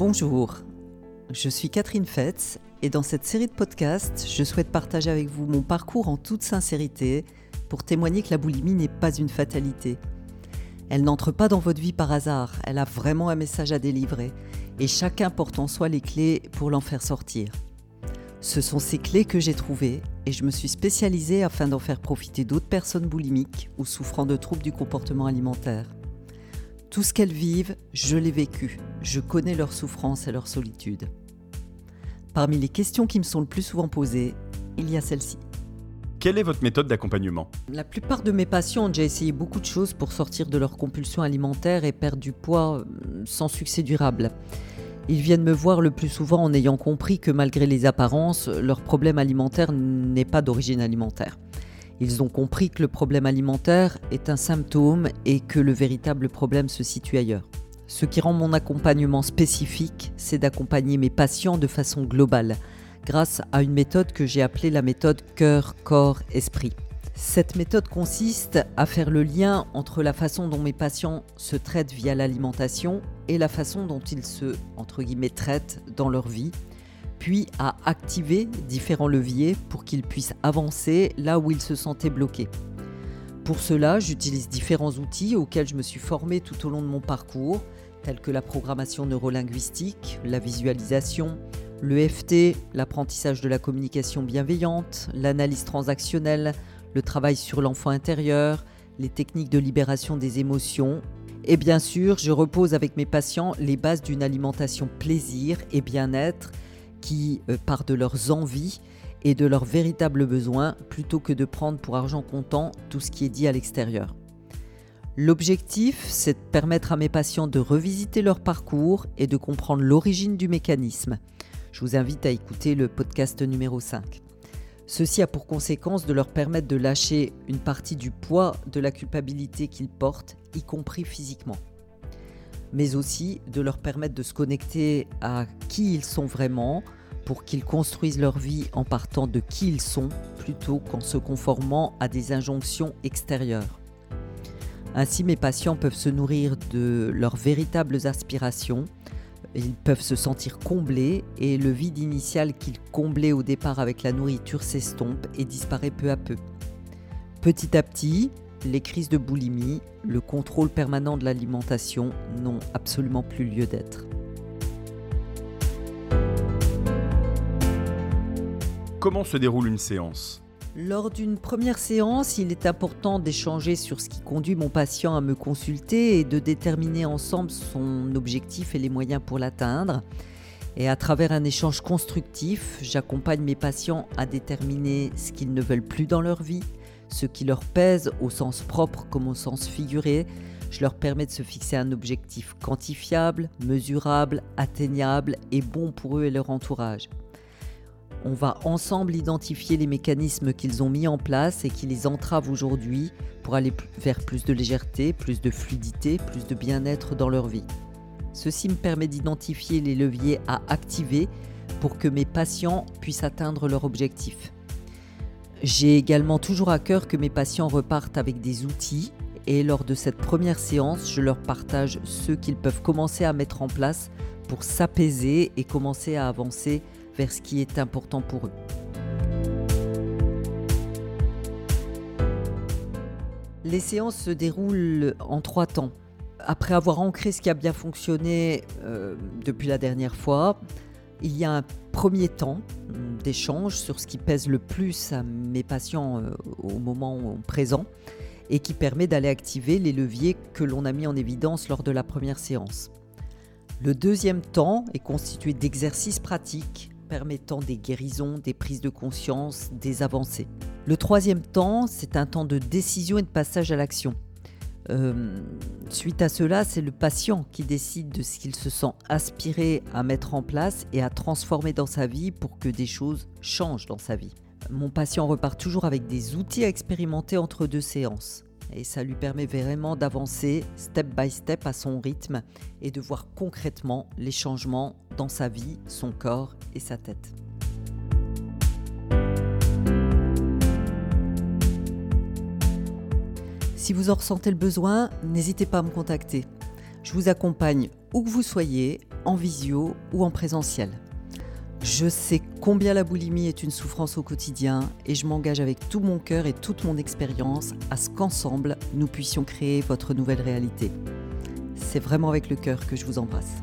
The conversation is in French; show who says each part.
Speaker 1: Bonjour, je suis Catherine Fetz et dans cette série de podcasts, je souhaite partager avec vous mon parcours en toute sincérité pour témoigner que la boulimie n'est pas une fatalité. Elle n'entre pas dans votre vie par hasard, elle a vraiment un message à délivrer et chacun porte en soi les clés pour l'en faire sortir. Ce sont ces clés que j'ai trouvées et je me suis spécialisée afin d'en faire profiter d'autres personnes boulimiques ou souffrant de troubles du comportement alimentaire. Tout ce qu'elles vivent, je l'ai vécu. Je connais leur souffrance et leur solitude. Parmi les questions qui me sont le plus souvent posées, il y a celle-ci.
Speaker 2: Quelle est votre méthode d'accompagnement?
Speaker 1: La plupart de mes patients ont déjà essayé beaucoup de choses pour sortir de leur compulsion alimentaire et perdre du poids euh, sans succès durable. Ils viennent me voir le plus souvent en ayant compris que malgré les apparences, leur problème alimentaire n'est pas d'origine alimentaire. Ils ont compris que le problème alimentaire est un symptôme et que le véritable problème se situe ailleurs. Ce qui rend mon accompagnement spécifique, c'est d'accompagner mes patients de façon globale, grâce à une méthode que j'ai appelée la méthode cœur, corps, esprit. Cette méthode consiste à faire le lien entre la façon dont mes patients se traitent via l'alimentation et la façon dont ils se, traitent dans leur vie, puis à activer différents leviers pour qu'ils puissent avancer là où ils se sentaient bloqués. Pour cela, j'utilise différents outils auxquels je me suis formé tout au long de mon parcours, tels que la programmation neurolinguistique, la visualisation, l'EFT, l'apprentissage de la communication bienveillante, l'analyse transactionnelle, le travail sur l'enfant intérieur, les techniques de libération des émotions. Et bien sûr, je repose avec mes patients les bases d'une alimentation plaisir et bien-être qui euh, part de leurs envies et de leurs véritables besoins plutôt que de prendre pour argent comptant tout ce qui est dit à l'extérieur. L'objectif, c'est de permettre à mes patients de revisiter leur parcours et de comprendre l'origine du mécanisme. Je vous invite à écouter le podcast numéro 5. Ceci a pour conséquence de leur permettre de lâcher une partie du poids de la culpabilité qu'ils portent, y compris physiquement mais aussi de leur permettre de se connecter à qui ils sont vraiment pour qu'ils construisent leur vie en partant de qui ils sont plutôt qu'en se conformant à des injonctions extérieures. Ainsi, mes patients peuvent se nourrir de leurs véritables aspirations, ils peuvent se sentir comblés et le vide initial qu'ils comblaient au départ avec la nourriture s'estompe et disparaît peu à peu. Petit à petit, les crises de boulimie, le contrôle permanent de l'alimentation n'ont absolument plus lieu d'être.
Speaker 2: Comment se déroule une séance?
Speaker 1: Lors d'une première séance, il est important d'échanger sur ce qui conduit mon patient à me consulter et de déterminer ensemble son objectif et les moyens pour l'atteindre. Et à travers un échange constructif, j'accompagne mes patients à déterminer ce qu'ils ne veulent plus dans leur vie, ce qui leur pèse au sens propre comme au sens figuré. Je leur permets de se fixer un objectif quantifiable, mesurable, atteignable et bon pour eux et leur entourage. On va ensemble identifier les mécanismes qu'ils ont mis en place et qui les entravent aujourd'hui pour aller vers plus de légèreté, plus de fluidité, plus de bien-être dans leur vie. Ceci me permet d'identifier les leviers à activer pour que mes patients puissent atteindre leur objectif. J'ai également toujours à cœur que mes patients repartent avec des outils et lors de cette première séance, je leur partage ceux qu'ils peuvent commencer à mettre en place pour s'apaiser et commencer à avancer vers ce qui est important pour eux. Les séances se déroulent en trois temps. Après avoir ancré ce qui a bien fonctionné euh, depuis la dernière fois, il y a un premier temps d'échange sur ce qui pèse le plus à mes patients euh, au moment présent et qui permet d'aller activer les leviers que l'on a mis en évidence lors de la première séance. Le deuxième temps est constitué d'exercices pratiques permettant des guérisons, des prises de conscience, des avancées. Le troisième temps, c'est un temps de décision et de passage à l'action. Euh, suite à cela, c'est le patient qui décide de ce qu'il se sent aspiré à mettre en place et à transformer dans sa vie pour que des choses changent dans sa vie. Mon patient repart toujours avec des outils à expérimenter entre deux séances. Et ça lui permet vraiment d'avancer step by step à son rythme et de voir concrètement les changements dans sa vie, son corps et sa tête. Si vous en ressentez le besoin, n'hésitez pas à me contacter. Je vous accompagne où que vous soyez, en visio ou en présentiel. Je sais combien la boulimie est une souffrance au quotidien et je m'engage avec tout mon cœur et toute mon expérience à ce qu'ensemble, nous puissions créer votre nouvelle réalité. C'est vraiment avec le cœur que je vous embrasse.